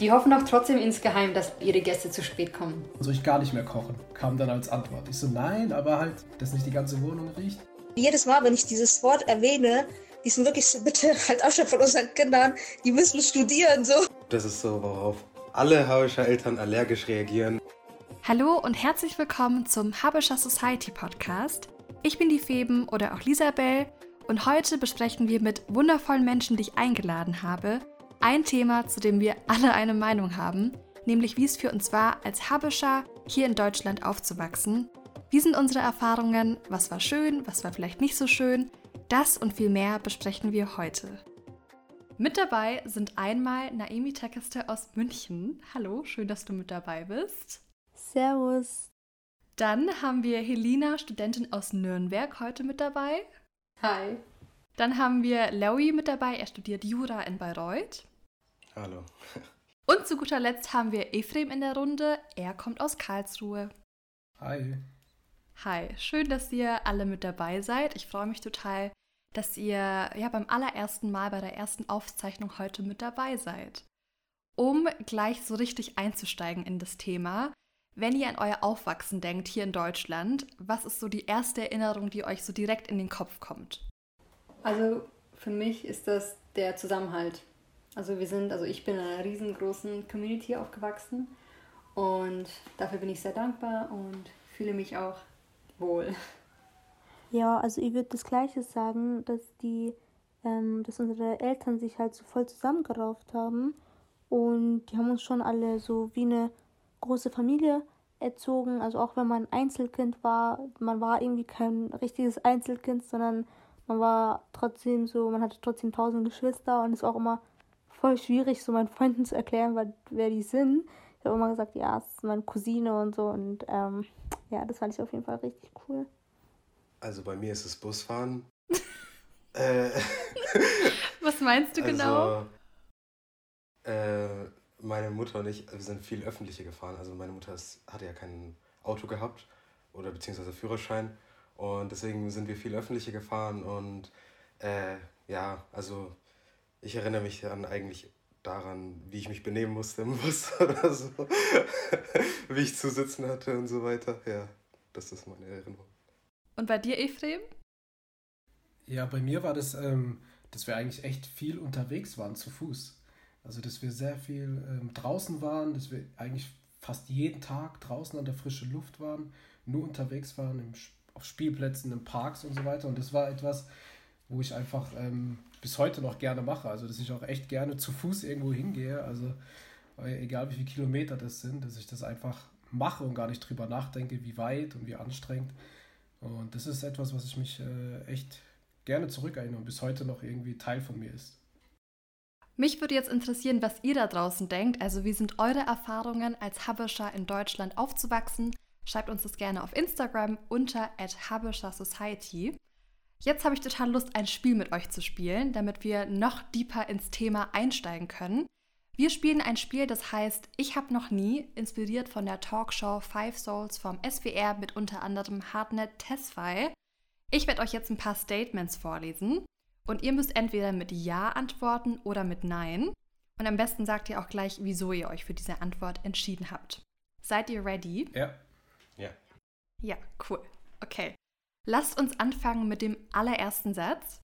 die hoffen auch trotzdem insgeheim, dass ihre Gäste zu spät kommen. Soll ich gar nicht mehr kochen? Kam dann als Antwort. Ich so, nein, aber halt, dass nicht die ganze Wohnung riecht. Jedes Mal, wenn ich dieses Wort erwähne, die sind wirklich so, bitte halt Abstand von unseren Kindern, die müssen studieren, so. Das ist so, worauf alle Habischer Eltern allergisch reagieren. Hallo und herzlich willkommen zum Habischer Society Podcast. Ich bin die Feben oder auch Lisabel und heute besprechen wir mit wundervollen Menschen, die ich eingeladen habe, ein Thema, zu dem wir alle eine Meinung haben, nämlich wie es für uns war, als Habischer hier in Deutschland aufzuwachsen. Wie sind unsere Erfahrungen? Was war schön? Was war vielleicht nicht so schön? Das und viel mehr besprechen wir heute. Mit dabei sind einmal Naemi Tekeste aus München. Hallo, schön, dass du mit dabei bist. Servus. Dann haben wir Helena, Studentin aus Nürnberg, heute mit dabei. Hi. Dann haben wir Lowy mit dabei, er studiert Jura in Bayreuth. Hallo. Und zu guter Letzt haben wir Ephraim in der Runde, er kommt aus Karlsruhe. Hi. Hi, schön, dass ihr alle mit dabei seid. Ich freue mich total, dass ihr ja beim allerersten Mal bei der ersten Aufzeichnung heute mit dabei seid. Um gleich so richtig einzusteigen in das Thema, wenn ihr an euer Aufwachsen denkt hier in Deutschland, was ist so die erste Erinnerung, die euch so direkt in den Kopf kommt? Also für mich ist das der Zusammenhalt. Also wir sind, also ich bin in einer riesengroßen Community aufgewachsen und dafür bin ich sehr dankbar und fühle mich auch wohl. Ja, also ich würde das Gleiche sagen, dass die, ähm, dass unsere Eltern sich halt so voll zusammengerauft haben und die haben uns schon alle so wie eine große Familie erzogen. Also auch wenn man Einzelkind war, man war irgendwie kein richtiges Einzelkind, sondern man war trotzdem so, man hatte trotzdem tausend Geschwister und war auch immer voll schwierig, so meinen Freunden zu erklären, weil, wer die sind. Ich habe immer gesagt, ja, es ist meine Cousine und so und ähm, ja, das fand ich auf jeden Fall richtig cool. Also bei mir ist es Busfahren. äh, Was meinst du genau? Also, äh, meine Mutter und ich, wir sind viel öffentliche gefahren. Also meine Mutter ist, hatte ja kein Auto gehabt oder beziehungsweise Führerschein. Und deswegen sind wir viel öffentliche gefahren und äh, ja, also ich erinnere mich dann eigentlich daran, wie ich mich benehmen musste im Bus oder so, wie ich zu sitzen hatte und so weiter. Ja, das ist meine Erinnerung. Und bei dir, Ephraim? Ja, bei mir war das, ähm, dass wir eigentlich echt viel unterwegs waren zu Fuß. Also, dass wir sehr viel ähm, draußen waren, dass wir eigentlich fast jeden Tag draußen an der frischen Luft waren, nur unterwegs waren, im, auf Spielplätzen, in Parks und so weiter. Und das war etwas, wo ich einfach ähm, bis heute noch gerne mache. Also, dass ich auch echt gerne zu Fuß irgendwo hingehe. Also, egal wie viele Kilometer das sind, dass ich das einfach mache und gar nicht drüber nachdenke, wie weit und wie anstrengend. Und das ist etwas, was ich mich äh, echt gerne zurückerinnere und bis heute noch irgendwie Teil von mir ist. Mich würde jetzt interessieren, was ihr da draußen denkt. Also, wie sind eure Erfahrungen als Habischer in Deutschland aufzuwachsen? Schreibt uns das gerne auf Instagram unter Habischer Society. Jetzt habe ich total Lust, ein Spiel mit euch zu spielen, damit wir noch deeper ins Thema einsteigen können. Wir spielen ein Spiel, das heißt Ich habe noch nie, inspiriert von der Talkshow Five Souls vom SWR mit unter anderem Hardnet Tesfaye. Ich werde euch jetzt ein paar Statements vorlesen und ihr müsst entweder mit Ja antworten oder mit Nein. Und am besten sagt ihr auch gleich, wieso ihr euch für diese Antwort entschieden habt. Seid ihr ready? Ja. Ja. Ja, cool. Okay. Lasst uns anfangen mit dem allerersten Satz.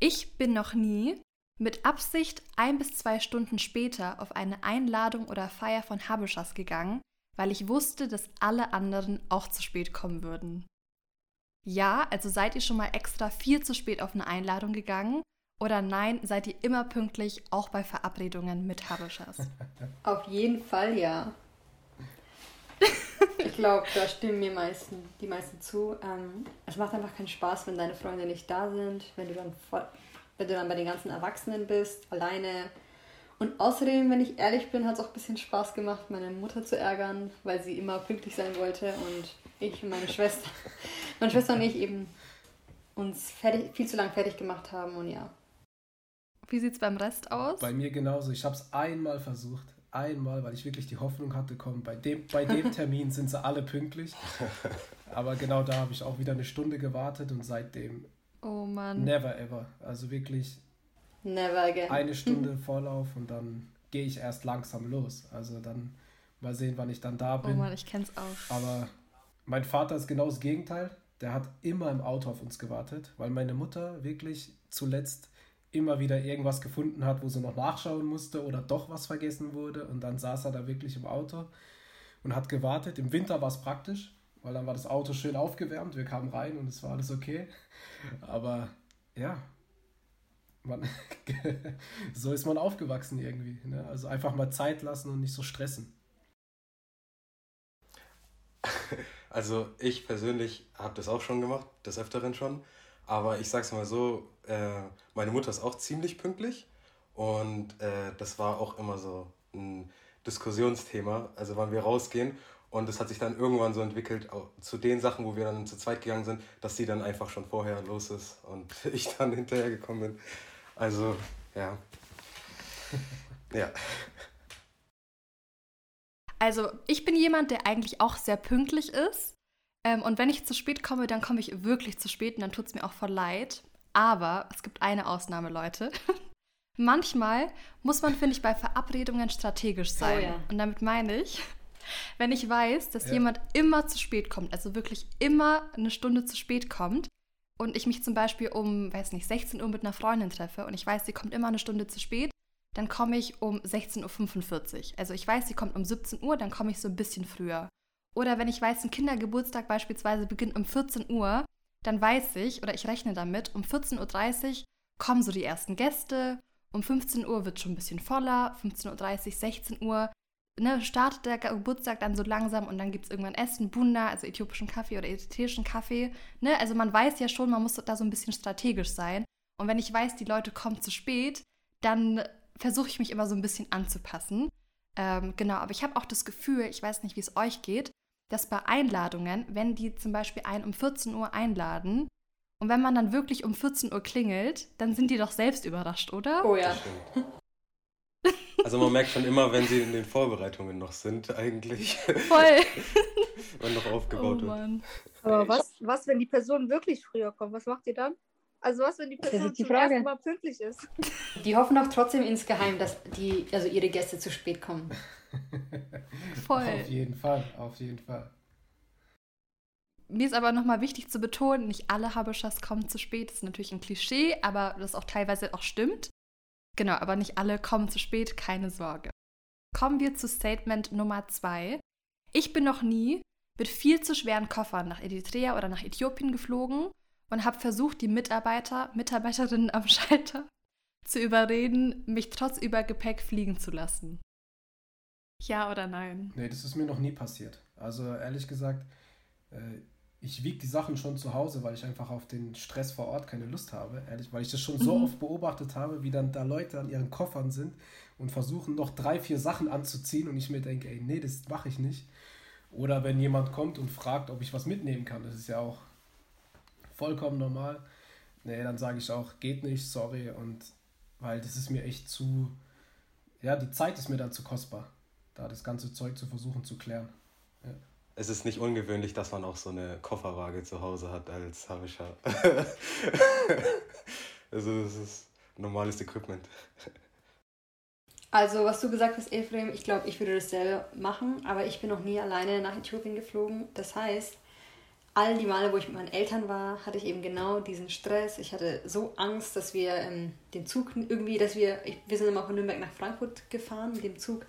Ich bin noch nie mit Absicht ein bis zwei Stunden später auf eine Einladung oder Feier von Habeschas gegangen, weil ich wusste, dass alle anderen auch zu spät kommen würden. Ja, also seid ihr schon mal extra viel zu spät auf eine Einladung gegangen? Oder nein, seid ihr immer pünktlich, auch bei Verabredungen mit Habeschas? Auf jeden Fall ja. Ich glaube, da stimmen mir meisten, die meisten zu. Ähm, es macht einfach keinen Spaß, wenn deine Freunde nicht da sind, wenn du dann voll, wenn du dann bei den ganzen Erwachsenen bist, alleine. Und außerdem, wenn ich ehrlich bin, hat es auch ein bisschen Spaß gemacht, meine Mutter zu ärgern, weil sie immer pünktlich sein wollte und ich und meine Schwester, meine Schwester und ich eben uns fertig, viel zu lang fertig gemacht haben und ja. Wie sieht es beim Rest aus? Bei mir genauso. Ich habe es einmal versucht. Einmal, weil ich wirklich die Hoffnung hatte, komm, bei dem, bei dem Termin sind sie alle pünktlich. Aber genau da habe ich auch wieder eine Stunde gewartet und seitdem Oh Mann. never ever. Also wirklich Never again. eine Stunde Vorlauf und dann gehe ich erst langsam los. Also dann mal sehen, wann ich dann da bin. Oh Mann, ich kenn's auch. Aber mein Vater ist genau das Gegenteil. Der hat immer im Auto auf uns gewartet, weil meine Mutter wirklich zuletzt immer wieder irgendwas gefunden hat, wo sie noch nachschauen musste oder doch was vergessen wurde. Und dann saß er da wirklich im Auto und hat gewartet. Im Winter war es praktisch, weil dann war das Auto schön aufgewärmt. Wir kamen rein und es war alles okay. Aber ja, man, so ist man aufgewachsen irgendwie. Ne? Also einfach mal Zeit lassen und nicht so stressen. Also ich persönlich habe das auch schon gemacht, des Öfteren schon. Aber ich sag's mal so, äh, meine Mutter ist auch ziemlich pünktlich. Und äh, das war auch immer so ein Diskussionsthema, also wann wir rausgehen. Und es hat sich dann irgendwann so entwickelt, zu den Sachen, wo wir dann zu zweit gegangen sind, dass sie dann einfach schon vorher los ist und ich dann hinterher gekommen bin. Also, ja. ja. Also, ich bin jemand, der eigentlich auch sehr pünktlich ist. Ähm, und wenn ich zu spät komme, dann komme ich wirklich zu spät und dann tut es mir auch voll leid. Aber es gibt eine Ausnahme, Leute. Manchmal muss man, finde ich, bei Verabredungen strategisch oh sein. Oh, ja. Und damit meine ich, wenn ich weiß, dass ja. jemand immer zu spät kommt, also wirklich immer eine Stunde zu spät kommt, und ich mich zum Beispiel um, weiß nicht, 16 Uhr mit einer Freundin treffe und ich weiß, sie kommt immer eine Stunde zu spät, dann komme ich um 16.45 Uhr. Also ich weiß, sie kommt um 17 Uhr, dann komme ich so ein bisschen früher. Oder wenn ich weiß, ein Kindergeburtstag beispielsweise beginnt um 14 Uhr, dann weiß ich oder ich rechne damit, um 14.30 Uhr kommen so die ersten Gäste, um 15 Uhr wird schon ein bisschen voller, 15.30 Uhr, 16 Uhr ne, startet der Geburtstag dann so langsam und dann gibt es irgendwann Essen, Bunda, also äthiopischen Kaffee oder eritreischen Kaffee. Ne? Also man weiß ja schon, man muss da so ein bisschen strategisch sein. Und wenn ich weiß, die Leute kommen zu spät, dann versuche ich mich immer so ein bisschen anzupassen. Ähm, genau, aber ich habe auch das Gefühl, ich weiß nicht, wie es euch geht, dass bei Einladungen, wenn die zum Beispiel einen um 14 Uhr einladen und wenn man dann wirklich um 14 Uhr klingelt, dann sind die doch selbst überrascht, oder? Oh ja. Also man merkt schon immer, wenn sie in den Vorbereitungen noch sind, eigentlich. Voll. wenn noch aufgebaut oh, wird. Aber was, was, wenn die Person wirklich früher kommt? Was macht ihr dann? Also was, wenn die Person die zum Frage. ersten Mal pünktlich ist? Die hoffen doch trotzdem insgeheim, dass die, also ihre Gäste zu spät kommen. Voll. Auf jeden Fall, auf jeden Fall. Mir ist aber nochmal wichtig zu betonen, nicht alle Habeschas kommen zu spät. Das ist natürlich ein Klischee, aber das auch teilweise auch stimmt. Genau, aber nicht alle kommen zu spät, keine Sorge. Kommen wir zu Statement Nummer zwei. Ich bin noch nie mit viel zu schweren Koffern nach Eritrea oder nach Äthiopien geflogen und habe versucht, die Mitarbeiter, Mitarbeiterinnen am Schalter zu überreden, mich trotz Übergepäck fliegen zu lassen. Ja oder nein? Nee, das ist mir noch nie passiert. Also ehrlich gesagt, äh, ich wiege die Sachen schon zu Hause, weil ich einfach auf den Stress vor Ort keine Lust habe, ehrlich, weil ich das schon so mhm. oft beobachtet habe, wie dann da Leute an ihren Koffern sind und versuchen noch drei, vier Sachen anzuziehen und ich mir denke, ey, nee, das mache ich nicht. Oder wenn jemand kommt und fragt, ob ich was mitnehmen kann, das ist ja auch vollkommen normal. Nee, dann sage ich auch, geht nicht, sorry, und weil das ist mir echt zu, ja, die Zeit ist mir dann zu kostbar, da das ganze Zeug zu versuchen zu klären. Ja es ist nicht ungewöhnlich, dass man auch so eine Kofferwaage zu Hause hat als Habischer. also es ist normales Equipment. Also was du gesagt hast, Ephraim, ich glaube, ich würde dasselbe machen, aber ich bin noch nie alleine nach Äthiopien geflogen. Das heißt, all die Male, wo ich mit meinen Eltern war, hatte ich eben genau diesen Stress. Ich hatte so Angst, dass wir ähm, den Zug irgendwie, dass wir, ich, wir sind immer von Nürnberg nach Frankfurt gefahren mit dem Zug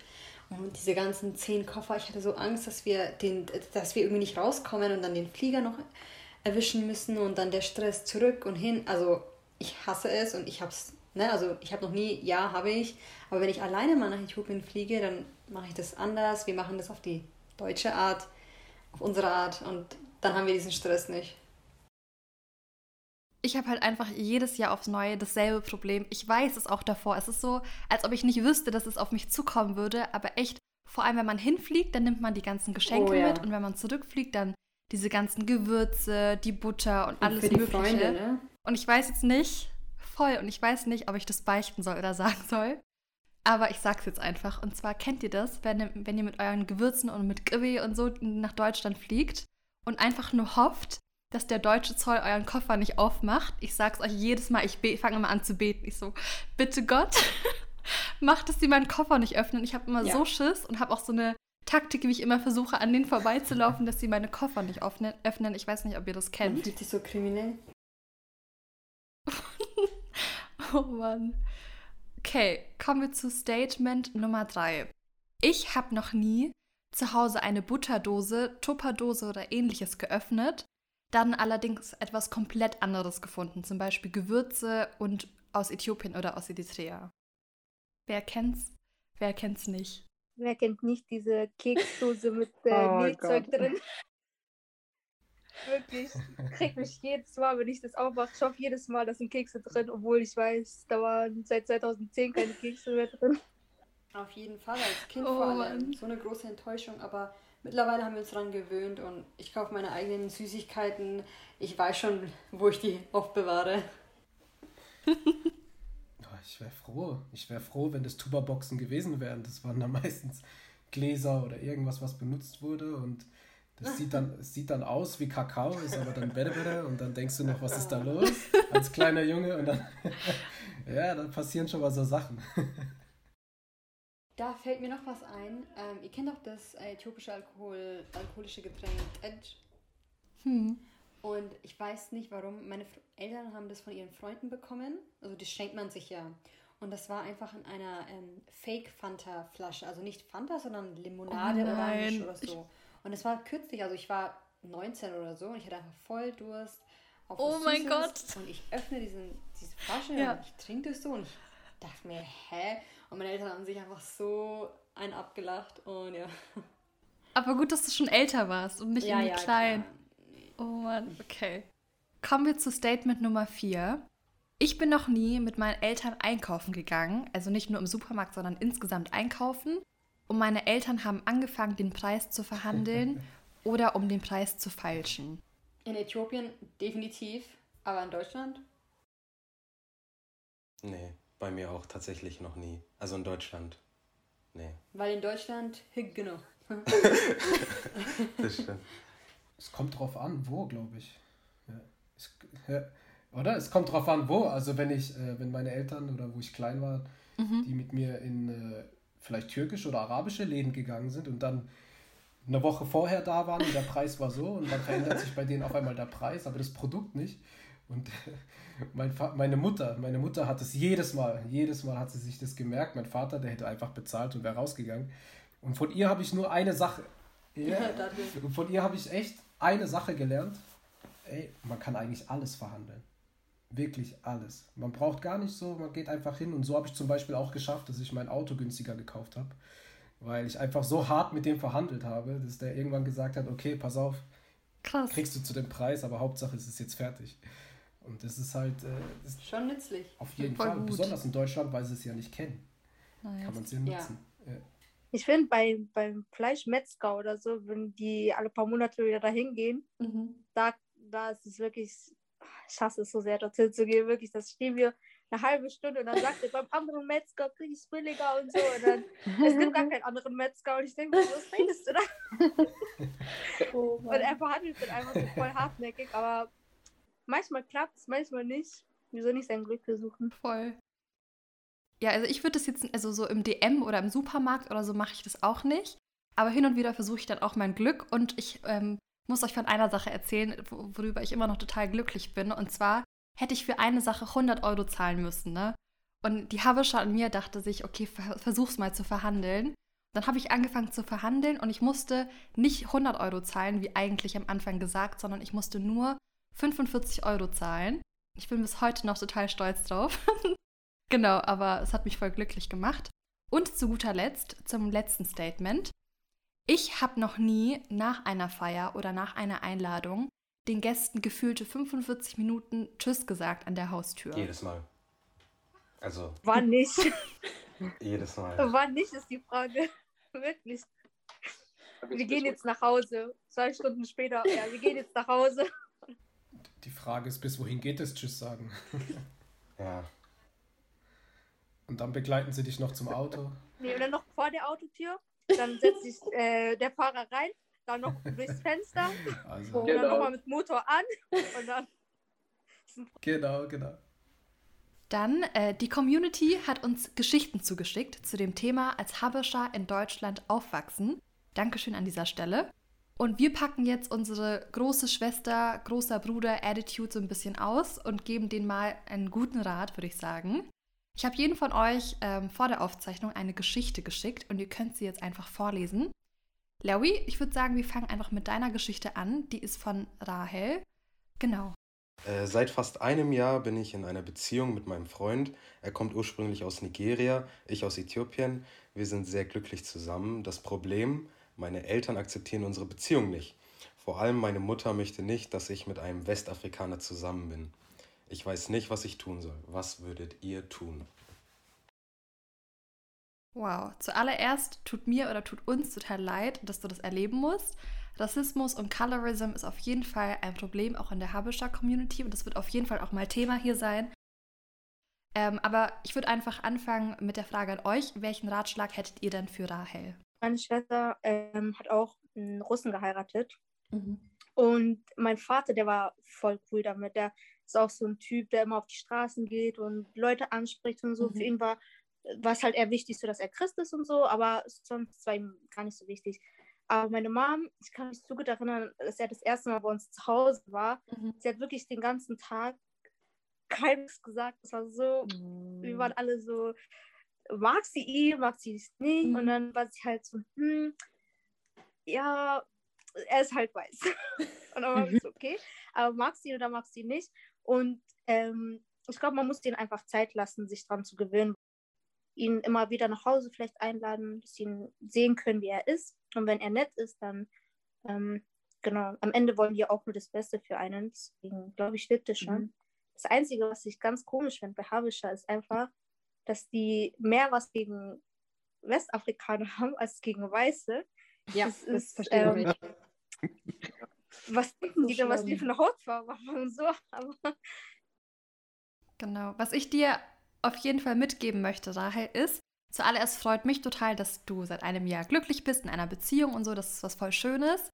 und diese ganzen zehn Koffer, ich hatte so Angst, dass wir, den, dass wir irgendwie nicht rauskommen und dann den Flieger noch erwischen müssen und dann der Stress zurück und hin. Also ich hasse es und ich hab's, ne, also ich habe noch nie, ja, habe ich, aber wenn ich alleine mal nach Äthiopien fliege, dann mache ich das anders. Wir machen das auf die deutsche Art, auf unsere Art und dann haben wir diesen Stress nicht ich habe halt einfach jedes Jahr aufs Neue dasselbe Problem. Ich weiß es auch davor. Es ist so, als ob ich nicht wüsste, dass es auf mich zukommen würde. Aber echt, vor allem wenn man hinfliegt, dann nimmt man die ganzen Geschenke oh, ja. mit. Und wenn man zurückfliegt, dann diese ganzen Gewürze, die Butter und, und alles Mögliche. Freunde, ne? Und ich weiß jetzt nicht, voll, und ich weiß nicht, ob ich das beichten soll oder sagen soll. Aber ich sag's jetzt einfach. Und zwar kennt ihr das, wenn, wenn ihr mit euren Gewürzen und mit Gibby und so nach Deutschland fliegt und einfach nur hofft, dass der deutsche Zoll euren Koffer nicht aufmacht. Ich sag's euch jedes Mal, ich fange immer an zu beten. Ich so, bitte Gott, macht, dass sie meinen Koffer nicht öffnen. Ich habe immer Ja. so Schiss und habe auch so eine Taktik, wie ich immer versuche, an denen vorbeizulaufen, dass sie meine Koffer nicht öffnen. öffnen. Ich weiß nicht, ob ihr das Man kennt. fühlt sich so kriminell. Oh Mann. Okay, kommen wir zu Statement Nummer 3. Ich habe noch nie zu Hause eine Butterdose, Tupperdose oder ähnliches geöffnet, dann allerdings etwas komplett anderes gefunden, zum Beispiel Gewürze und aus Äthiopien oder aus Eritrea. Wer kennt's? Wer kennt's nicht? Wer kennt nicht diese Keksdose mit äh, Oh Mehlzeug drin? Wirklich, kriegt mich jedes Mal, wenn ich das aufmache, ich hoffe jedes Mal, da sind Kekse drin, obwohl ich weiß, da waren seit 2010 keine Kekse mehr drin. Auf jeden Fall, als Kind Oh vor allem. Mann. So eine große Enttäuschung, aber mittlerweile haben wir uns daran gewöhnt und ich kaufe meine eigenen Süßigkeiten. Ich weiß schon, wo ich die aufbewahre. Oh, ich wäre froh. Ich wäre froh, wenn das Tuba-Boxen gewesen wären. Das waren dann meistens Gläser oder irgendwas, was benutzt wurde. Und das sieht dann, sieht dann aus wie Kakao, ist aber dann Bälle und dann denkst du noch, was ist da los? Als kleiner Junge und dann, ja, dann passieren schon mal so Sachen. Da fällt mir noch was ein. Ähm, ihr kennt doch das äh, äthiopische Alkohol, alkoholische Getränk Edge. Hm. Und ich weiß nicht warum. Meine Eltern haben das von ihren Freunden bekommen. Also das schenkt man sich ja. Und das war einfach in einer ähm, Fake-Fanta-Flasche. Also nicht Fanta, sondern Limonade, Oh. Orange oder Ich- so. Und es war kürzlich, also ich war 19 oder so und ich hatte einfach voll Durst. Auf Oh mein Süßes. Gott. Und ich öffne diesen, diese Flasche Ja. und ich trinke das so und ich dachte mir, hä? Und meine Eltern haben sich einfach so einen abgelacht und ja. Aber gut, dass du schon älter warst und nicht ja, irgendwie ja, klein. klar. Oh Mann, okay. Kommen wir zu Statement Nummer 4. Ich bin noch nie mit meinen Eltern einkaufen gegangen, also nicht nur im Supermarkt, sondern insgesamt einkaufen. Und meine Eltern haben angefangen, den Preis zu verhandeln oder um den Preis zu feilschen. In Äthiopien definitiv, aber in Deutschland? Nee, bei mir auch tatsächlich noch nie. Also in Deutschland. Nee, Weil in Deutschland, genau. das stimmt. Es kommt drauf an, wo, glaube ich. Ja. Es, ja. Oder? Es kommt drauf an, wo. Also wenn ich, äh, wenn meine Eltern oder wo ich klein war, die mit mir in äh, vielleicht türkische oder arabische Läden gegangen sind und dann eine Woche vorher da waren und der Preis war so und dann verändert sich bei denen auf einmal der Preis, aber das Produkt nicht. Und mein meine Mutter, meine Mutter hat es jedes Mal, jedes Mal hat sie sich das gemerkt. Mein Vater, der hätte einfach bezahlt und wäre rausgegangen. Und von ihr habe ich nur eine Sache. Ja, und von ihr habe ich echt eine Sache gelernt. Ey, man kann eigentlich alles verhandeln. Wirklich alles. Man braucht gar nicht so, man geht einfach hin. Und so habe ich zum Beispiel auch geschafft, dass ich mein Auto günstiger gekauft habe. Weil ich einfach so hart mit dem verhandelt habe, dass der irgendwann gesagt hat, okay, pass auf, Krass. kriegst du zu dem Preis, aber Hauptsache es ist jetzt fertig. Und das ist halt äh, ist Schon nützlich. auf jeden Voll Fall, gut. besonders in Deutschland, weil sie es ja nicht kennen, Nice. kann man es ja Ja. nutzen. Ja. Ich finde, bei, beim Fleischmetzger oder so, wenn die alle paar Monate wieder dahin gehen, Mhm. da, da ist es wirklich, ich hasse es so sehr, dorthin zu gehen, wirklich, das stehen wir eine halbe Stunde und dann sagt er, beim anderen Metzger krieg ich es billiger und so und dann, es gibt gar keinen anderen Metzger und ich denke, was redest du da? Oh, Und er verhandelt dann einfach so voll hartnäckig, aber manchmal klappt es, manchmal nicht. Wieso nicht sein Glück versuchen? Voll. Ja, also ich würde das jetzt, also so im DM oder im Supermarkt oder so mache ich das auch nicht. Aber hin und wieder versuche ich dann auch mein Glück und ich ähm, muss euch von einer Sache erzählen, wo- worüber ich immer noch total glücklich bin. Und zwar hätte ich für eine Sache 100 Euro zahlen müssen, ne? Und die Habescha an mir dachte sich, okay, ver versuch's mal zu verhandeln. Dann habe ich angefangen zu verhandeln und ich musste nicht 100 Euro zahlen, wie eigentlich am Anfang gesagt, sondern ich musste nur 45 Euro zahlen. Ich bin bis heute noch total stolz drauf. genau, aber es hat mich voll glücklich gemacht. Und zu guter Letzt, zum letzten Statement. Ich habe noch nie nach einer Feier oder nach einer Einladung den Gästen gefühlte 45 Minuten Tschüss gesagt an der Haustür. Jedes Mal. Also, War nicht. jedes Mal. Wann nicht, ist die Frage. Wirklich. Wir gehen jetzt nach Hause. Zwei Stunden später. Ja, wir gehen jetzt nach Hause. Die Frage ist, bis wohin geht es Tschüss sagen? Ja. Und dann begleiten sie dich noch zum Auto. Nee, und dann noch vor der Autotür. Dann setzt sich äh, der Fahrer rein. Dann noch durchs Fenster. Also, Und Genau. dann nochmal mit Motor an. Und dann. genau, genau. Dann, äh, die Community hat uns Geschichten zugeschickt zu dem Thema als Habescher in Deutschland aufwachsen. Dankeschön an dieser Stelle. Und wir packen jetzt unsere große Schwester, großer Bruder Attitude so ein bisschen aus und geben denen mal einen guten Rat, würde ich sagen. Ich habe jeden von euch ähm, vor der Aufzeichnung eine Geschichte geschickt und ihr könnt sie jetzt einfach vorlesen. Larry, ich würde sagen, wir fangen einfach mit deiner Geschichte an. Die ist von Rahel. Genau. Äh, seit fast einem Jahr bin ich in einer Beziehung mit meinem Freund. Er kommt ursprünglich aus Nigeria, ich aus Äthiopien. Wir sind sehr glücklich zusammen. Das Problem, meine Eltern akzeptieren unsere Beziehung nicht. Vor allem meine Mutter möchte nicht, dass ich mit einem Westafrikaner zusammen bin. Ich weiß nicht, was ich tun soll. Was würdet ihr tun? Wow, zuallererst tut mir oder tut uns total leid, dass du das erleben musst. Rassismus und Colorism ist auf jeden Fall ein Problem, auch in der Habescher Community und das wird auf jeden Fall auch mal Thema hier sein. Ähm, aber ich würde einfach anfangen mit der Frage an euch: Welchen Ratschlag hättet ihr denn für Rahel? Meine Schwester ähm, hat auch einen Russen geheiratet. Mhm. Und mein Vater, der war voll cool damit. Der ist auch so ein Typ, der immer auf die Straßen geht und Leute anspricht und so. Mhm. Für ihn war es halt eher wichtig, so dass er Christ ist und so, aber sonst war ihm gar nicht so wichtig. Aber meine Mom, ich kann mich so gut erinnern, dass er das erste Mal bei uns zu Hause war. Mhm. Sie hat wirklich den ganzen Tag keines gesagt. Es war so, mhm. wir waren alle so, mag sie ihn, mag sie es nicht. Mhm. Und dann war sie halt so, hm, ja, er ist halt weiß. und dann war ich so, okay, aber mag sie oder mag sie nicht? Und ähm, ich glaube, man muss denen einfach Zeit lassen, sich daran zu gewöhnen. Ihn immer wieder nach Hause vielleicht einladen, dass sie ihn sehen können, wie er ist. Und wenn er nett ist, dann, ähm, genau, am Ende wollen wir auch nur das Beste für einen. Deswegen glaube ich, stimmt das schon. Mhm. Das Einzige, was ich ganz komisch finde bei Habischer, ist einfach, dass die mehr was gegen Westafrikaner haben als gegen Weiße. Ja, das, das ist, verstehe ähm, ich. Was denken die denn, was die für eine Hautfarbe haben und so? Aber genau. Was ich dir auf jeden Fall mitgeben möchte, Rahel, ist, zuallererst freut mich total, dass du seit einem Jahr glücklich bist in einer Beziehung und so. Das ist was voll Schönes.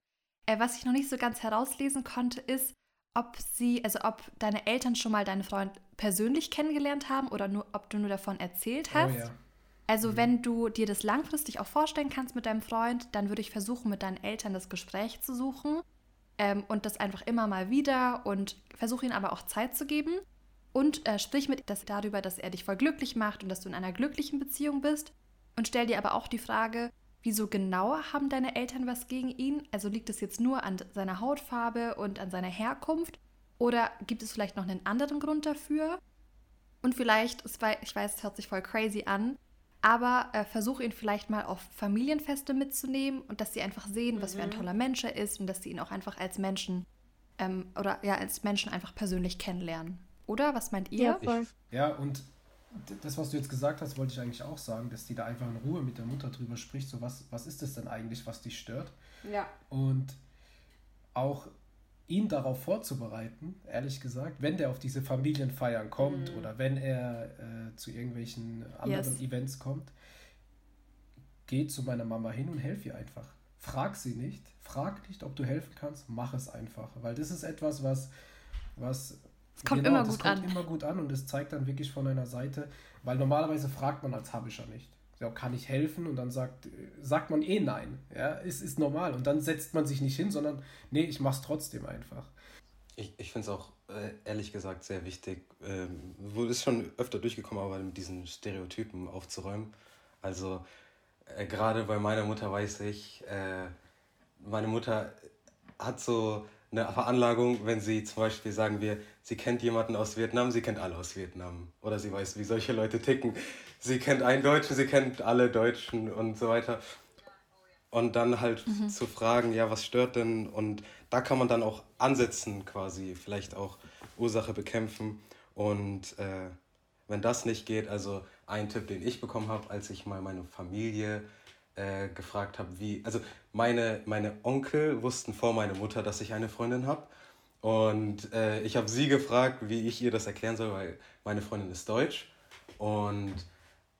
Äh, was ich noch nicht so ganz herauslesen konnte, ist, ob sie, also ob deine Eltern schon mal deinen Freund persönlich kennengelernt haben oder nur, ob du nur davon erzählt hast. Oh, ja. Also mhm. wenn du dir das langfristig auch vorstellen kannst mit deinem Freund, dann würde ich versuchen, mit deinen Eltern das Gespräch zu suchen ähm, und das einfach immer mal wieder und versuche ihnen aber auch Zeit zu geben und äh, sprich mit das darüber, dass er dich voll glücklich macht und dass du in einer glücklichen Beziehung bist und stell dir aber auch die Frage, Wieso genau haben deine Eltern was gegen ihn? Also liegt es jetzt nur an seiner Hautfarbe und an seiner Herkunft? Oder gibt es vielleicht noch einen anderen Grund dafür? Und vielleicht, ich weiß, es hört sich voll crazy an, aber äh, versuche ihn vielleicht mal auf Familienfeste mitzunehmen und dass sie einfach sehen, mhm. was für ein mhm. toller Mensch er ist und dass sie ihn auch einfach als Menschen ähm, oder ja, als Menschen einfach persönlich kennenlernen. Oder? Was meint ihr? Ja, voll. ja und das, was du jetzt gesagt hast, wollte ich eigentlich auch sagen, dass die da einfach in Ruhe mit der Mutter drüber spricht, so was, was ist das denn eigentlich, was dich stört? Ja. Und auch ihn darauf vorzubereiten, ehrlich gesagt, wenn der auf diese Familienfeiern kommt mhm. oder wenn er äh, zu irgendwelchen anderen yes. Events kommt, geh zu meiner Mama hin und helf ihr einfach. Frag sie nicht, frag nicht, ob du helfen kannst, mach es einfach, weil das ist etwas, was, was es kommt genau, immer gut an. Es kommt immer gut an und es zeigt dann wirklich von einer Seite, weil normalerweise fragt man als Habischer nicht. Ja, kann ich helfen? Und dann sagt, sagt man eh nein. Ja, es ist normal. Und dann setzt man sich nicht hin, sondern nee, ich mach's trotzdem einfach. Ich, ich finde es auch äh, ehrlich gesagt sehr wichtig, ähm, wurde es schon öfter durchgekommen, aber mit diesen Stereotypen aufzuräumen. Also äh, gerade bei meiner Mutter weiß ich, äh, meine Mutter hat so eine Veranlagung, wenn sie zum Beispiel sagen wir, sie kennt jemanden aus Vietnam, sie kennt alle aus Vietnam. Oder sie weiß, wie solche Leute ticken. Sie kennt einen Deutschen, sie kennt alle Deutschen und so weiter. Und dann halt mhm. zu fragen, ja, was stört denn? Und da kann man dann auch ansetzen, quasi, vielleicht auch Ursache bekämpfen. Und äh, wenn das nicht geht, also ein Tipp, den ich bekommen habe, als ich mal meine Familie äh, gefragt habe, wie, also meine, meine Onkel wussten vor meiner Mutter, dass ich eine Freundin habe. Und äh, ich habe sie gefragt, wie ich ihr das erklären soll, weil meine Freundin ist deutsch. Und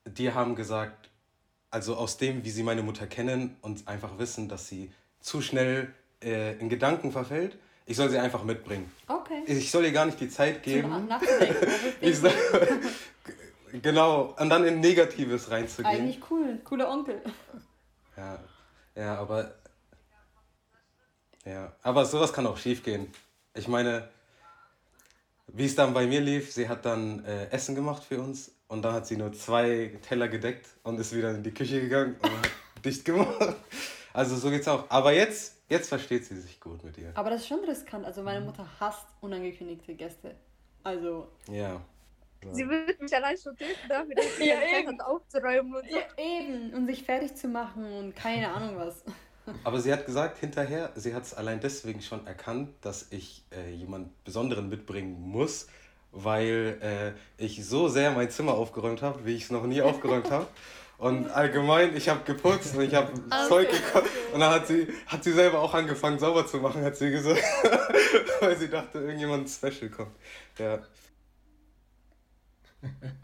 die haben gesagt, also aus dem, wie sie meine Mutter kennen und einfach wissen, dass sie zu schnell äh, in Gedanken verfällt, ich soll sie einfach mitbringen. Okay. Ich soll ihr gar nicht die Zeit geben. Ich soll, genau, und dann in Negatives reinzugehen. Eigentlich cool. Cooler Onkel. Ja, ja, aber. Ja, aber sowas kann auch schief gehen. Ich meine, wie es dann bei mir lief, sie hat dann äh, Essen gemacht für uns und dann hat sie nur zwei Teller gedeckt und ist wieder in die Küche gegangen und hat dicht gemacht. Also so geht's auch. Aber jetzt, jetzt versteht sie sich gut mit ihr. Aber das ist schon riskant. Also meine Mutter hasst unangekündigte Gäste. Also. Ja. Sie wird mich allein schon töten dafür, dass sie Ja, Zeit hat aufzuräumen und so. Eben. Und sich fertig zu machen und keine Ahnung was. Aber sie hat gesagt, hinterher, sie hat es allein deswegen schon erkannt, dass ich äh, jemand Besonderen mitbringen muss, weil äh, ich so sehr mein Zimmer aufgeräumt habe, wie ich es noch nie aufgeräumt habe. Und allgemein, ich habe geputzt und ich habe Zeug gekocht. Und dann hat sie, hat sie selber auch angefangen, sauber zu machen, hat sie gesagt. weil sie dachte, irgendjemand special kommt. Ja.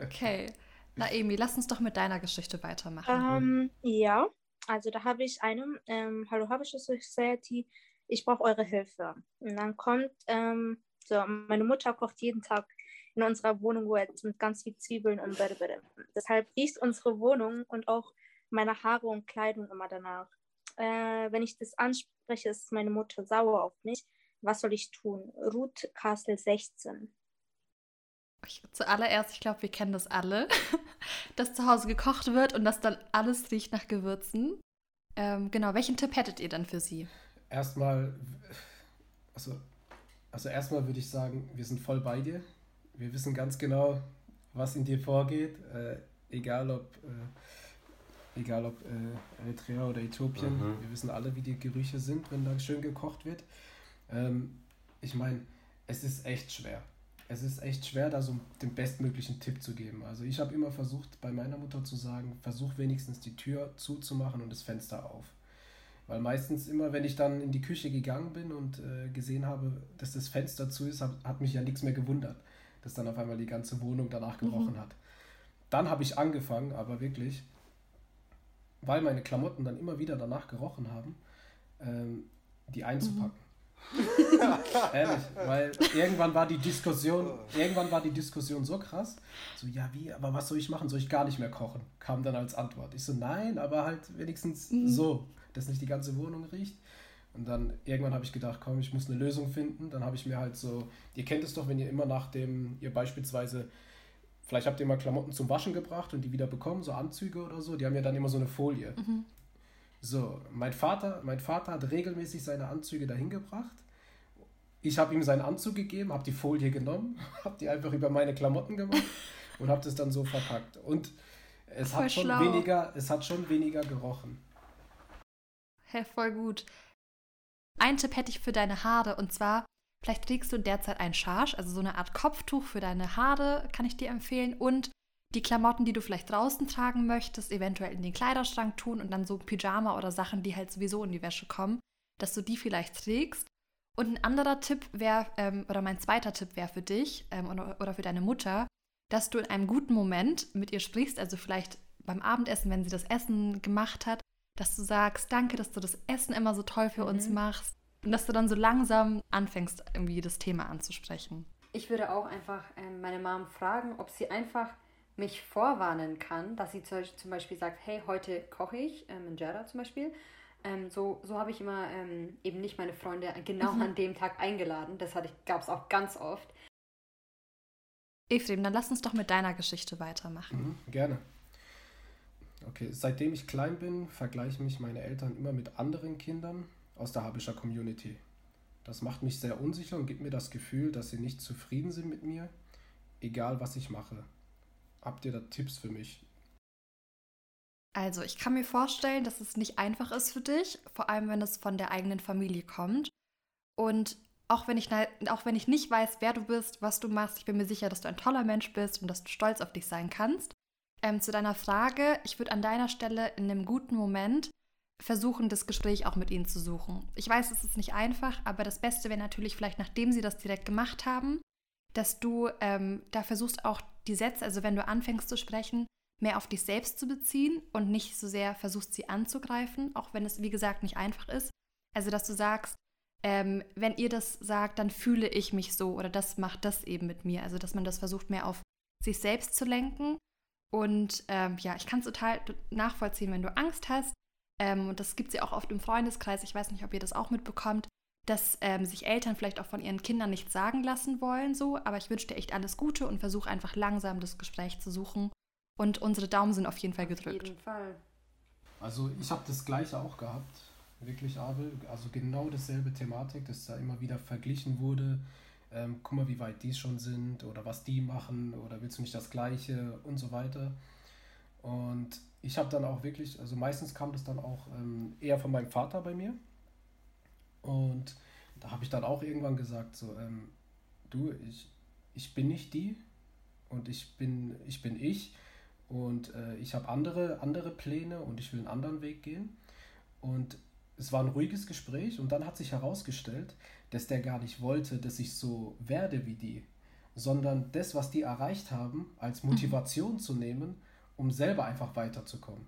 Okay. Na, Emi, lass uns doch mit deiner Geschichte weitermachen. Ähm, ja, also da habe ich eine, ähm, Hallo Habische Society, ich brauche eure Hilfe. Und dann kommt, ähm, so, meine Mutter kocht jeden Tag in unserer Wohnung jetzt mit ganz viel Zwiebeln und Berbere. Deshalb riecht unsere Wohnung und auch meine Haare und Kleidung immer danach. Äh, wenn ich das anspreche, ist meine Mutter sauer auf mich. Was soll ich tun? Ruth Castle 16. Ich, zuallererst, ich glaube, wir kennen das alle, dass zu Hause gekocht wird und dass dann alles riecht nach Gewürzen. Ähm, genau, welchen Tipp hättet ihr dann für sie? Erstmal, also, also erstmal würde ich sagen, wir sind voll bei dir. Wir wissen ganz genau, was in dir vorgeht, äh, egal ob, äh, egal ob äh, Eritrea oder Äthiopien. Mhm. Wir wissen alle, wie die Gerüche sind, wenn da schön gekocht wird. Ähm, ich meine, es ist echt schwer. Es ist echt schwer, da so den bestmöglichen Tipp zu geben. Also ich habe immer versucht, bei meiner Mutter zu sagen, versuch wenigstens die Tür zuzumachen und das Fenster auf. Weil meistens immer, wenn ich dann in die Küche gegangen bin und äh, gesehen habe, dass das Fenster zu ist, hat, hat mich ja nichts mehr gewundert, dass dann auf einmal die ganze Wohnung danach gerochen hat. Dann habe ich angefangen, aber wirklich, weil meine Klamotten dann immer wieder danach gerochen haben, ähm, die einzupacken. Ehrlich, weil irgendwann war die Diskussion, irgendwann war die Diskussion so krass, so ja wie, aber was soll ich machen? Soll ich gar nicht mehr kochen? Kam dann als Antwort. Ich so nein, aber halt wenigstens so, dass nicht die ganze Wohnung riecht. Und dann irgendwann habe ich gedacht, komm, ich muss eine Lösung finden. Dann habe ich mir halt so, ihr kennt es doch, wenn ihr immer nach dem, ihr beispielsweise, vielleicht habt ihr mal Klamotten zum Waschen gebracht und die wieder bekommen, so Anzüge oder so, die haben ja dann immer so eine Folie. So, mein Vater, mein Vater hat regelmäßig seine Anzüge dahin gebracht. Ich habe ihm seinen Anzug gegeben, habe die Folie genommen, habe die einfach über meine Klamotten gemacht und habe das dann so verpackt. Und es Voll hat schon schlau. weniger, es hat schon weniger gerochen. Hä, voll gut. Ein Tipp hätte ich für deine Haare und zwar, vielleicht trägst du derzeit ein Charge, also so eine Art Kopftuch für deine Haare, kann ich dir empfehlen. Und die Klamotten, die du vielleicht draußen tragen möchtest, eventuell in den Kleiderschrank tun und dann so Pyjama oder Sachen, die halt sowieso in die Wäsche kommen, dass du die vielleicht trägst. Und ein anderer Tipp wäre, ähm, oder mein zweiter Tipp wäre für dich ähm, oder, oder für deine Mutter, dass du in einem guten Moment mit ihr sprichst, also vielleicht beim Abendessen, wenn sie das Essen gemacht hat, dass du sagst, danke, dass du das Essen immer so toll für uns Mhm. machst. Und dass du dann so langsam anfängst, irgendwie das Thema anzusprechen. Ich würde auch einfach ähm, meine Mom fragen, ob sie einfach mich vorwarnen kann, dass sie zu- zum Beispiel sagt, hey, heute koche ich, ähm, Injera zum Beispiel. Ähm, so so habe ich immer ähm, eben nicht meine Freunde genau an dem Tag eingeladen. Das gab es auch ganz oft. Ephraim, dann lass uns doch mit deiner Geschichte weitermachen. Mhm, gerne. Okay, seitdem ich klein bin, vergleichen mich meine Eltern immer mit anderen Kindern aus der Habischer Community. Das macht mich sehr unsicher und gibt mir das Gefühl, dass sie nicht zufrieden sind mit mir, egal was ich mache. Habt ihr da Tipps für mich? Also, ich kann mir vorstellen, dass es nicht einfach ist für dich, vor allem wenn es von der eigenen Familie kommt. Und auch wenn ich, auch wenn ich nicht weiß, wer du bist, was du machst, ich bin mir sicher, dass du ein toller Mensch bist und dass du stolz auf dich sein kannst. Ähm, zu deiner Frage, ich würde an deiner Stelle in einem guten Moment versuchen, das Gespräch auch mit ihnen zu suchen. Ich weiß, es ist nicht einfach, aber das Beste wäre natürlich vielleicht, nachdem sie das direkt gemacht haben, dass du ähm, da versuchst auch die Sätze, also wenn du anfängst zu sprechen, mehr auf dich selbst zu beziehen und nicht so sehr versuchst, sie anzugreifen, auch wenn es, wie gesagt, nicht einfach ist. Also, dass du sagst, ähm, wenn ihr das sagt, dann fühle ich mich so oder das macht das eben mit mir. Also dass man das versucht mehr auf sich selbst zu lenken. Und ähm, ja, ich kann es total nachvollziehen, wenn du Angst hast. Ähm, und das gibt es ja auch oft im Freundeskreis. Ich weiß nicht, ob ihr das auch mitbekommt, dass ähm, sich Eltern vielleicht auch von ihren Kindern nichts sagen lassen wollen, so. Aber ich wünsche dir echt alles Gute und versuche einfach langsam das Gespräch zu suchen. Und unsere Daumen sind auf jeden Fall gedrückt. Auf jeden Fall. Also ich habe das gleiche auch gehabt, wirklich Abel. Also genau dasselbe Thematik, dass da immer wieder verglichen wurde. Ähm, guck mal, wie weit die schon sind oder was die machen oder willst du nicht das gleiche und so weiter. Und ich habe dann auch wirklich, also meistens kam das dann auch ähm, eher von meinem Vater bei mir. Und da habe ich dann auch irgendwann gesagt, so, ähm, du, ich, ich bin nicht die und ich bin, ich bin ich und äh, ich habe andere, andere Pläne und ich will einen anderen Weg gehen. Und es war ein ruhiges Gespräch und dann hat sich herausgestellt, dass der gar nicht wollte, dass ich so werde wie die, sondern das, was die erreicht haben, als mhm. Motivation mhm. zu nehmen, um selber einfach weiterzukommen.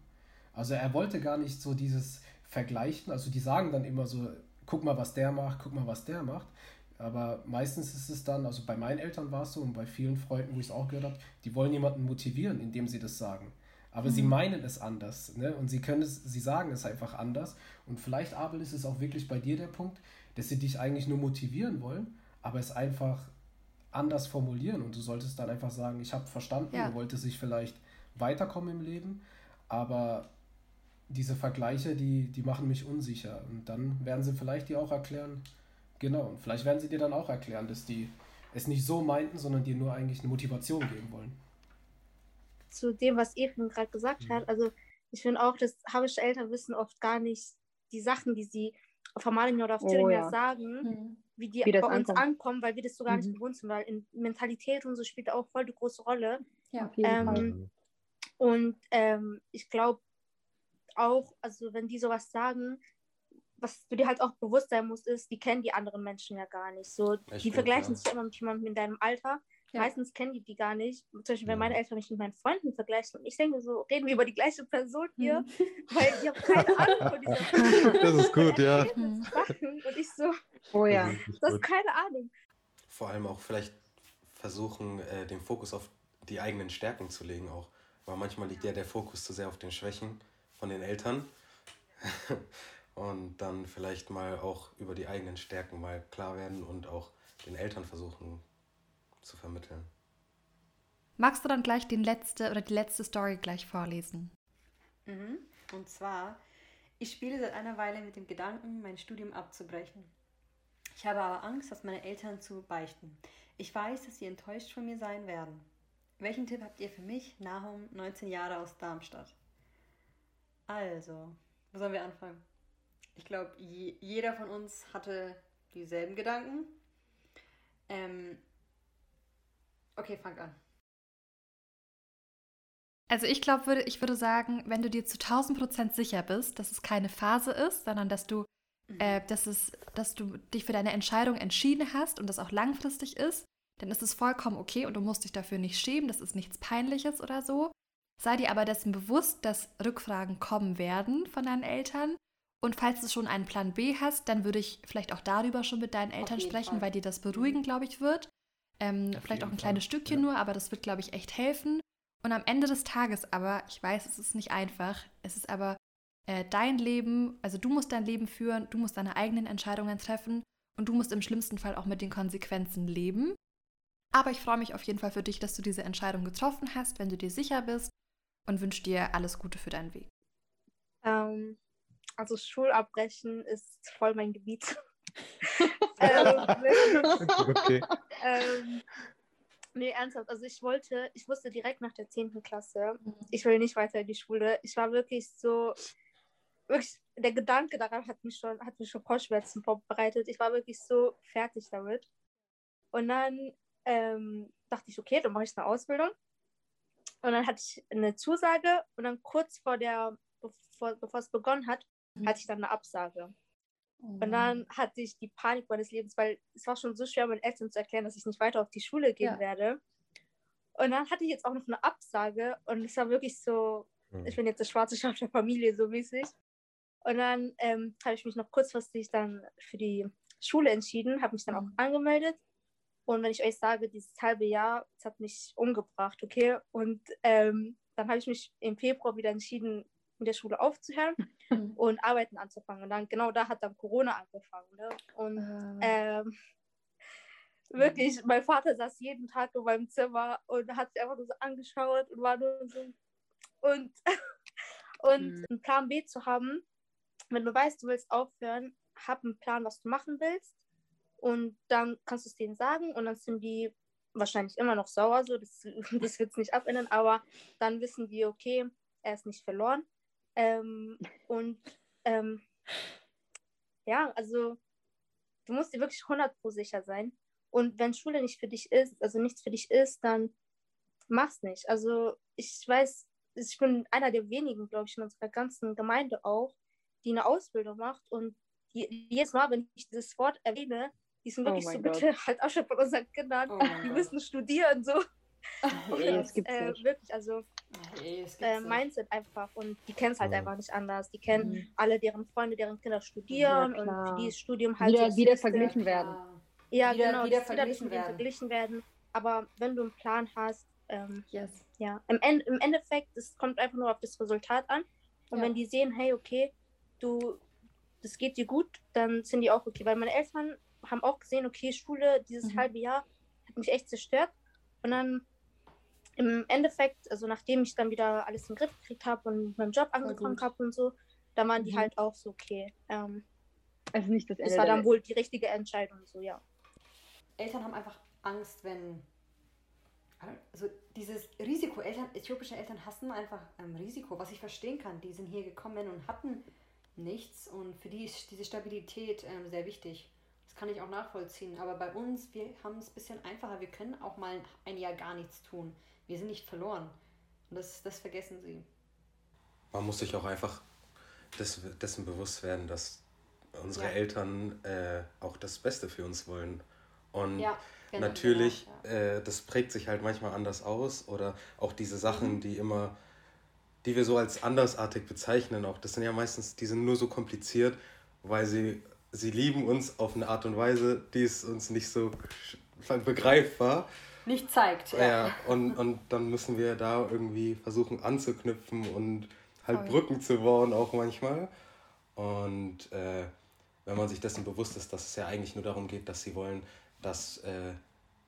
Also er wollte gar nicht so dieses Vergleichen, also die sagen dann immer so, guck mal, was der macht, guck mal, was der macht. Aber meistens ist es dann, also bei meinen Eltern war es so und bei vielen Freunden, wo ich es auch gehört habe, die wollen jemanden motivieren, indem sie das sagen. Aber mhm. sie meinen es anders, ne? Und sie können es, sie sagen es einfach anders. Und vielleicht, Abel, ist es auch wirklich bei dir der Punkt, dass sie dich eigentlich nur motivieren wollen, aber es einfach anders formulieren. Und du solltest dann einfach sagen, ich habe verstanden, ja. du wolltest sich vielleicht weiterkommen im Leben, aber diese Vergleiche, die, die machen mich unsicher. Und dann werden sie vielleicht dir auch erklären, Genau, und vielleicht werden sie dir dann auch erklären, dass die es nicht so meinten, sondern dir nur eigentlich eine Motivation geben wollen. Zu dem, was Erin gerade gesagt mhm. hat, also ich finde auch, dass habische Eltern wissen oft gar nicht die Sachen, die sie auf Hamalinger oder auf oh, ja. sagen, mhm. wie die wie bei uns ankommt. ankommen, weil wir das so gar mhm. nicht gewohnt sind, weil in Mentalität und so spielt auch voll die große Rolle. Ja, auf jeden ähm, Fall. Und ähm, ich glaube auch, also wenn die sowas sagen, was du dir halt auch bewusst sein musst, ist, die kennen die anderen Menschen ja gar nicht. So, die vergleichen ja. sich immer mit jemandem in deinem Alter. Ja. Meistens kennen die die gar nicht. Zum Beispiel, wenn meine Eltern mich mit meinen Freunden vergleichen und ich denke so, reden wir über die gleiche Person hier, mhm. weil ich habe keine Ahnung von dieser Person. Das ist gut, ja. Und ich so, oh ja, das ist keine Ahnung. Vor allem auch vielleicht versuchen, äh, den Fokus auf die eigenen Stärken zu legen auch. Weil manchmal liegt ja der Fokus zu sehr auf den Schwächen von den Eltern. und dann vielleicht mal auch über die eigenen Stärken mal klar werden und auch den Eltern versuchen zu vermitteln. Magst du dann gleich den letzte oder die letzte Story gleich vorlesen? Mhm. Und zwar, ich spiele seit einer Weile mit dem Gedanken, mein Studium abzubrechen. Ich habe aber Angst, das meine Eltern zu beichten. Ich weiß, dass sie enttäuscht von mir sein werden. Welchen Tipp habt ihr für mich, Nahum, 19 Jahre aus Darmstadt? Also, wo sollen wir anfangen? Ich glaube, je, jeder von uns hatte dieselben Gedanken. Ähm, okay, fang an. Also ich glaube, würde, ich würde sagen, wenn du dir zu 1000 Prozent sicher bist, dass es keine Phase ist, sondern dass du, mhm. äh, dass, es, dass du dich für deine Entscheidung entschieden hast und das auch langfristig ist, dann ist es vollkommen okay und du musst dich dafür nicht schämen, das ist nichts Peinliches oder so. Sei dir aber dessen bewusst, dass Rückfragen kommen werden von deinen Eltern und falls du schon einen Plan B hast, dann würde ich vielleicht auch darüber schon mit deinen Eltern sprechen, Fall. weil dir das beruhigen, mhm. glaube ich, wird. Ähm, vielleicht auch ein kleines Fall. Stückchen ja. nur, aber das wird, glaube ich, echt helfen. Und am Ende des Tages aber, ich weiß, es ist nicht einfach, es ist aber äh, dein Leben, also du musst dein Leben führen, du musst deine eigenen Entscheidungen treffen und du musst im schlimmsten Fall auch mit den Konsequenzen leben. Aber ich freue mich auf jeden Fall für dich, dass du diese Entscheidung getroffen hast, wenn du dir sicher bist und wünsche dir alles Gute für deinen Weg. Ähm, also Schulabbrechen ist voll mein Gebiet. ähm, okay. ähm, nee, ernsthaft. Also ich wollte, ich wusste direkt nach der 10. Klasse, ich will nicht weiter in die Schule. Ich war wirklich so, wirklich, der Gedanke daran hat mich schon, hat mich schon Kopfschmerzen vorbereitet. Ich war wirklich so fertig damit. Und dann ähm, dachte ich, okay, dann mache ich eine Ausbildung. Und dann hatte ich eine Zusage und dann kurz vor der, bevor, bevor es begonnen hat, mhm. hatte ich dann eine Absage. Oh. Und dann hatte ich die Panik meines Lebens, weil es war schon so schwer, meinen Eltern zu erklären, dass ich nicht weiter auf die Schule gehen ja. werde. Und dann hatte ich jetzt auch noch eine Absage und es war wirklich so, mhm. ich bin jetzt das schwarze Schaf der Familie, so mäßig. Und dann ähm, habe ich mich noch kurzfristig dann für die Schule entschieden, habe mich dann auch Mhm. angemeldet. Und wenn ich euch sage, dieses halbe Jahr, das hat mich umgebracht, okay? Und ähm, dann habe ich mich im Februar wieder entschieden, mit der Schule aufzuhören Mhm. und arbeiten anzufangen. Und dann genau da hat dann Corona angefangen. Ne? Und Äh, ähm, wirklich, mein Vater saß jeden Tag in meinem Zimmer und hat sich einfach nur so angeschaut und war nur so. Und, und Mhm. einen Plan B zu haben, wenn du weißt, du willst aufhören, hab einen Plan, was du machen willst. Und dann kannst du es denen sagen und dann sind die wahrscheinlich immer noch sauer, so, das, das wird es nicht abändern, aber dann wissen die, okay, er ist nicht verloren. Ähm, und ähm, ja, also du musst dir wirklich 100 pro sicher sein. Und wenn Schule nicht für dich ist, also nichts für dich ist, dann mach's nicht. Also ich weiß, ich bin einer der wenigen, glaube ich, in unserer ganzen Gemeinde auch, die eine Ausbildung macht. Und jedes Mal, wenn ich dieses Wort erwähne, die sind Oh wirklich so, mein bitte halt auch schon von unseren Kindern, oh die Gott. müssen studieren, so. Nee, das gibt's äh, nicht. wirklich, also Hey, es gibt's äh. Mindset einfach. Und die kennen es halt Ja. einfach nicht anders. Die kennen Mhm. alle deren Freunde, deren Kinder studieren Ja, und für die ist Studium halt Wieder, so wieder verglichen werden. Ja, Wieder- genau, wieder das verglichen werden. verglichen werden. Aber wenn du einen Plan hast, ähm, Yes. ja, im, End, im Endeffekt, es kommt einfach nur auf das Resultat an. Und Ja. wenn die sehen, hey, okay, du, das geht dir gut, dann sind die auch okay. Weil meine Eltern haben auch gesehen, okay, Schule, dieses Mhm. halbe Jahr hat mich echt zerstört. Und dann im Endeffekt, also nachdem ich dann wieder alles in den Griff gekriegt habe und meinen Job gut. habe und so, dann waren die Mhm. halt auch so, okay. Ähm, ist nicht das Ende das war dann wohl die richtige Entscheidung, so, ja. Eltern haben einfach Angst, wenn. Also dieses Risiko, Eltern, äthiopische Eltern hassen einfach ähm, Risiko, was ich verstehen kann. Die sind hier gekommen und hatten nichts und für die ist diese Stabilität ähm, sehr wichtig. Das kann ich auch nachvollziehen. Aber bei uns, wir haben es ein bisschen einfacher. Wir können auch mal ein Jahr gar nichts tun. Wir sind nicht verloren. Und das, das vergessen sie. Man muss sich auch einfach des, dessen bewusst werden, dass unsere Ja. Eltern äh, auch das Beste für uns wollen. Und Ja, genau, natürlich, genau, äh, das prägt sich halt manchmal anders aus oder auch diese Sachen, Mhm. die immer, die wir so als andersartig bezeichnen, auch das sind ja meistens, die sind nur so kompliziert, weil sie, sie lieben uns auf eine Art und Weise, die ist uns nicht so begreifbar. Nicht zeigt. Ja, und, und dann müssen wir da irgendwie versuchen anzuknüpfen und halt Voll. Brücken zu bauen, auch manchmal. Und äh, wenn man sich dessen bewusst ist, dass es ja eigentlich nur darum geht, dass sie wollen, dass äh,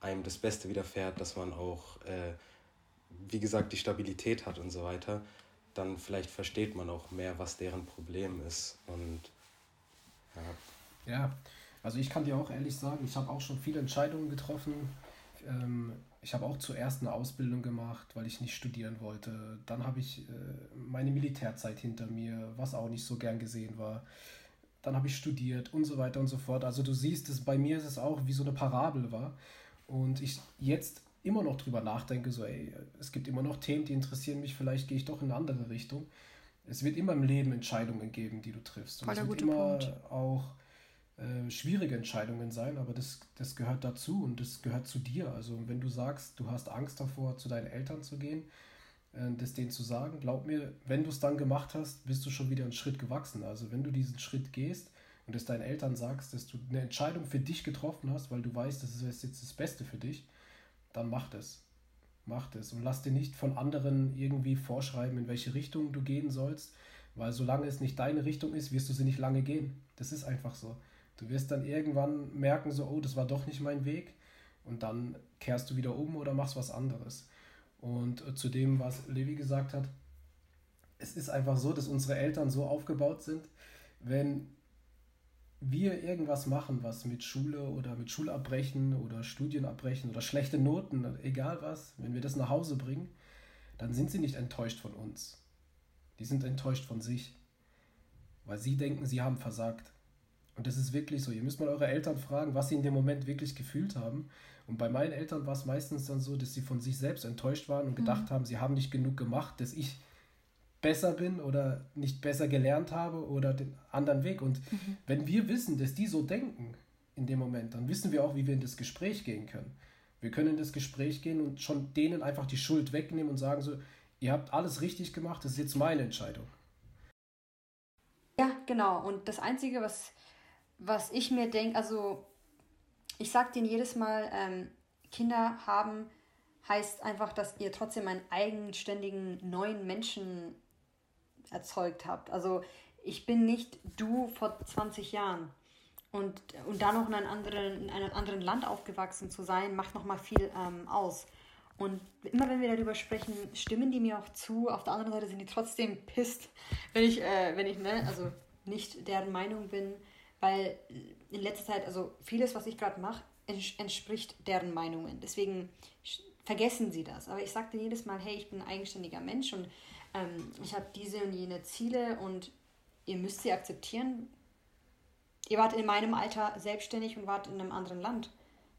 einem das Beste widerfährt, dass man auch, äh, wie gesagt, die Stabilität hat und so weiter, dann vielleicht versteht man auch mehr, was deren Problem ist. Und ja. Ja, also ich kann dir auch ehrlich sagen, ich habe auch schon viele Entscheidungen getroffen. Ähm, ich habe auch zuerst eine Ausbildung gemacht, weil ich nicht studieren wollte. Dann habe ich äh, meine Militärzeit hinter mir, was auch nicht so gern gesehen war. Dann habe ich studiert und so weiter und so fort. Also du siehst, es bei mir ist es auch wie so eine Parabel war. Und ich jetzt immer noch drüber nachdenke, so ey, es gibt immer noch Themen, die interessieren mich, vielleicht gehe ich doch in eine andere Richtung. Es wird immer im Leben Entscheidungen geben, die du triffst. Und Voll es wird immer Punkt. auch äh, schwierige Entscheidungen sein, aber das, das gehört dazu und das gehört zu dir. Also wenn du sagst, du hast Angst davor, zu deinen Eltern zu gehen, äh, das denen zu sagen, glaub mir, wenn du es dann gemacht hast, bist du schon wieder einen Schritt gewachsen. Also wenn du diesen Schritt gehst und es deinen Eltern sagst, dass du eine Entscheidung für dich getroffen hast, weil du weißt, das ist jetzt das Beste für dich, dann mach das. Mach das und lass dir nicht von anderen irgendwie vorschreiben, in welche Richtung du gehen sollst, weil solange es nicht deine Richtung ist, wirst du sie nicht lange gehen. Das ist einfach so. Du wirst dann irgendwann merken, so, oh, das war doch nicht mein Weg. Und dann kehrst du wieder um oder machst was anderes. Und äh, zu dem, was Levi gesagt hat, es ist einfach so, dass unsere Eltern so aufgebaut sind, wenn wir irgendwas machen, was mit Schule oder mit Schulabbrechen oder Studienabbrechen oder schlechte Noten, egal was, wenn wir das nach Hause bringen, dann sind sie nicht enttäuscht von uns. Die sind enttäuscht von sich, weil sie denken, sie haben versagt. Und das ist wirklich so. Ihr müsst mal eure Eltern fragen, was sie in dem Moment wirklich gefühlt haben. Und bei meinen Eltern war es meistens dann so, dass sie von sich selbst enttäuscht waren und gedacht haben, sie haben nicht genug gemacht, dass ich besser bin oder nicht besser gelernt habe oder den anderen Weg. Und wenn wir wissen, dass die so denken in dem Moment, dann wissen wir auch, wie wir in das Gespräch gehen können. Wir können in das Gespräch gehen und schon denen einfach die Schuld wegnehmen und sagen so, ihr habt alles richtig gemacht, das ist jetzt meine Entscheidung. Ja, genau. Und das Einzige, was was ich mir denke, also ich sage denen jedes Mal, ähm, Kinder haben heißt einfach, dass ihr trotzdem einen eigenständigen neuen Menschen erzeugt habt. Also ich bin nicht du vor 20 Jahren. Und, und da noch in einem, anderen, in einem anderen Land aufgewachsen zu sein, macht nochmal viel ähm, aus. Und immer wenn wir darüber sprechen, stimmen die mir auch zu. Auf der anderen Seite sind die trotzdem pisst, wenn ich, äh, wenn ich ne, also nicht deren Meinung bin. Weil in letzter Zeit, also vieles, was ich gerade mache, entspricht deren Meinungen. Deswegen vergessen sie das. Aber ich sage denen jedes Mal, hey, ich bin ein eigenständiger Mensch und ähm, ich habe diese und jene Ziele und ihr müsst sie akzeptieren. Ihr wart in meinem Alter selbstständig und wart in einem anderen Land.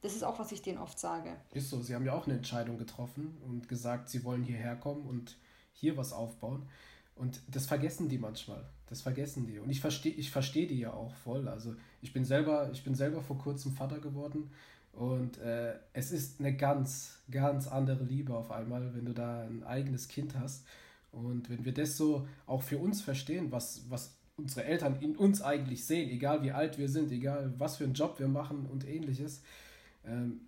Das ist auch, was ich denen oft sage. Ist so, sie haben ja auch eine Entscheidung getroffen und gesagt, sie wollen hierher kommen und hier was aufbauen. Und das vergessen die manchmal. Das vergessen die. Und ich verstehe ich versteh die ja auch voll. Also ich bin selber, ich bin selber vor kurzem Vater geworden und äh, es ist eine ganz, ganz andere Liebe auf einmal, wenn du da ein eigenes Kind hast. Und wenn wir das so auch für uns verstehen, was, was unsere Eltern in uns eigentlich sehen, egal wie alt wir sind, egal was für einen Job wir machen und ähnliches, ähm,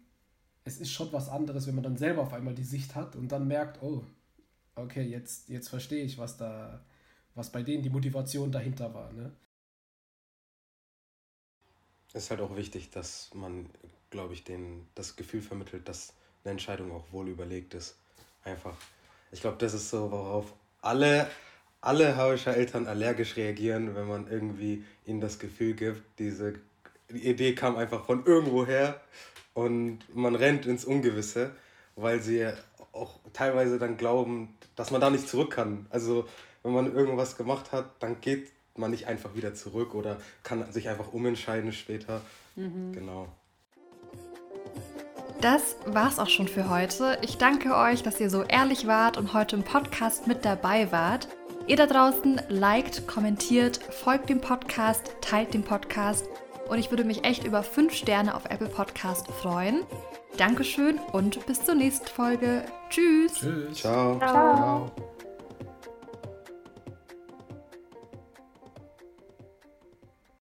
es ist schon was anderes, wenn man dann selber auf einmal die Sicht hat und dann merkt, oh, okay, jetzt, jetzt verstehe ich, was da, was bei denen die Motivation dahinter war. Ne? Es ist halt auch wichtig, dass man glaube ich, denen das Gefühl vermittelt, dass eine Entscheidung auch wohl überlegt ist. Einfach. Ich glaube, das ist so, worauf alle, alle Hauischer Eltern allergisch reagieren, wenn man irgendwie ihnen das Gefühl gibt, diese Idee kam einfach von irgendwoher und man rennt ins Ungewisse, weil sie auch teilweise dann glauben, dass man da nicht zurück kann. Also wenn man irgendwas gemacht hat, dann geht man nicht einfach wieder zurück oder kann sich einfach umentscheiden später. Mhm. Genau. Das war's auch schon für heute. Ich danke euch, dass ihr so ehrlich wart und heute im Podcast mit dabei wart. Ihr da draußen liked, kommentiert, folgt dem Podcast, teilt den Podcast und ich würde mich echt über 5 Sterne auf Apple Podcast freuen. Dankeschön und bis zur nächsten Folge. Tschüss. Tschüss. Ciao. Ciao. Ciao.